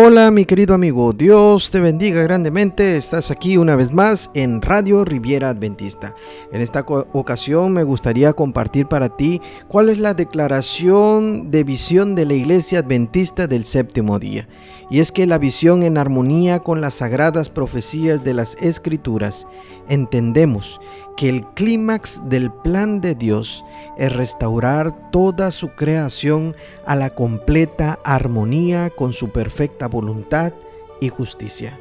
Hola mi querido amigo, Dios te bendiga grandemente, estás aquí una vez más en Radio Riviera Adventista. En esta ocasión me gustaría compartir para ti cuál es la declaración de visión de la Iglesia Adventista del séptimo día. Y es que la visión en armonía con las sagradas profecías de las Escrituras, entendemos que el clímax del plan de Dios es restaurar toda su creación a la completa armonía con su perfecta voluntad y justicia.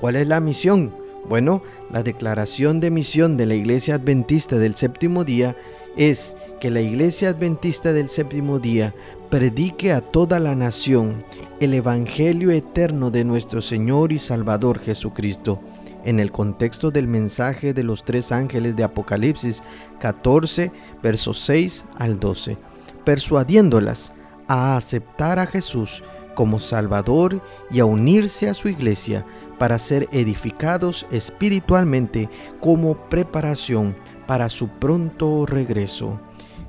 ¿Cuál es la misión? Bueno, la declaración de misión de la Iglesia Adventista del séptimo día es que la Iglesia Adventista del séptimo día predique a toda la nación el Evangelio eterno de nuestro Señor y Salvador Jesucristo en el contexto del mensaje de los tres ángeles de Apocalipsis 14, versos 6 al 12, persuadiéndolas a aceptar a Jesús como Salvador y a unirse a su iglesia para ser edificados espiritualmente como preparación para su pronto regreso.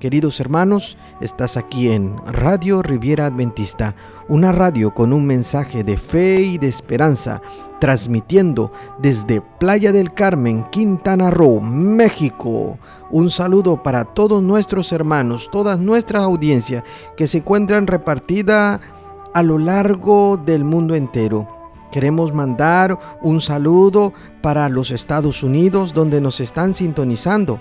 Queridos hermanos, estás aquí en Radio Riviera Adventista, una radio con un mensaje de fe y de esperanza, transmitiendo desde Playa del Carmen, Quintana Roo, México. Un saludo para todos nuestros hermanos, todas nuestras audiencias que se encuentran repartidas a lo largo del mundo entero. Queremos mandar un saludo para los Estados Unidos donde nos están sintonizando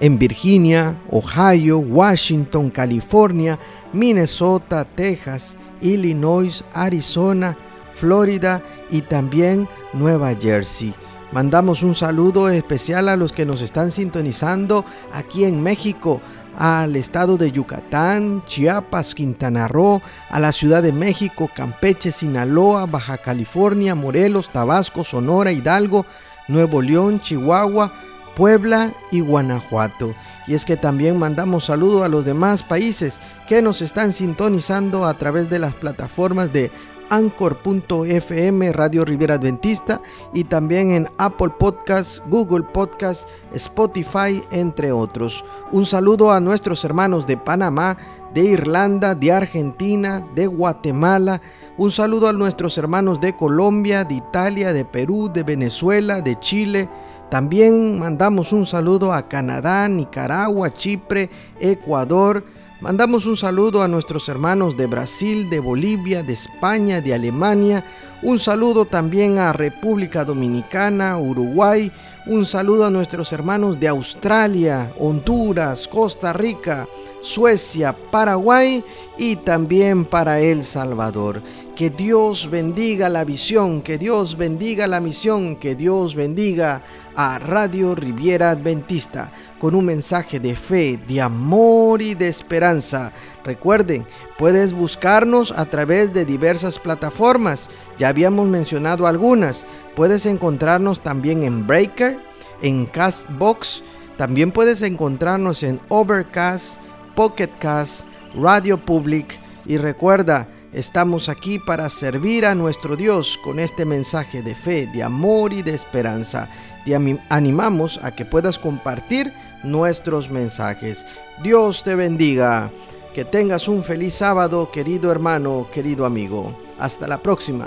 en Virginia, Ohio, Washington, California, Minnesota, Texas, Illinois, Arizona, Florida y también Nueva Jersey. Mandamos un saludo especial a los que nos están sintonizando aquí en México, al estado de Yucatán, Chiapas, Quintana Roo, a la Ciudad de México, Campeche, Sinaloa, Baja California, Morelos, Tabasco, Sonora, Hidalgo, Nuevo León, Chihuahua, Puebla y Guanajuato. Y es que también mandamos saludo a los demás países que nos están sintonizando a través de las plataformas de Anchor.fm Radio Rivera Adventista y también en Apple Podcasts, Google Podcasts, Spotify, entre otros. Un saludo a nuestros hermanos de Panamá, de Irlanda, de Argentina, de Guatemala. Un saludo a nuestros hermanos de Colombia, de Italia, de Perú, de Venezuela, de Chile, también mandamos un saludo a Canadá, Nicaragua, Chipre, Ecuador. Mandamos un saludo a nuestros hermanos de Brasil, de Bolivia, de España, de Alemania. Un saludo también a República Dominicana, Uruguay. Un saludo a nuestros hermanos de Australia, Honduras, Costa Rica, Suecia, Paraguay y también para El Salvador. Que Dios bendiga la visión, que Dios bendiga la misión, que Dios bendiga a Radio Riviera Adventista con un mensaje de fe, de amor y de esperanza. Recuerden, puedes buscarnos a través de diversas plataformas. Ya habíamos mencionado algunas. Puedes encontrarnos también en Breaker, en Castbox. También puedes encontrarnos en Overcast, Pocketcast, Radio Public. Y recuerda, Estamos aquí para servir a nuestro Dios con este mensaje de fe, de amor y de esperanza. Te animamos a que puedas compartir nuestros mensajes. Dios te bendiga. Que tengas un feliz sábado, querido hermano, querido amigo. Hasta la próxima.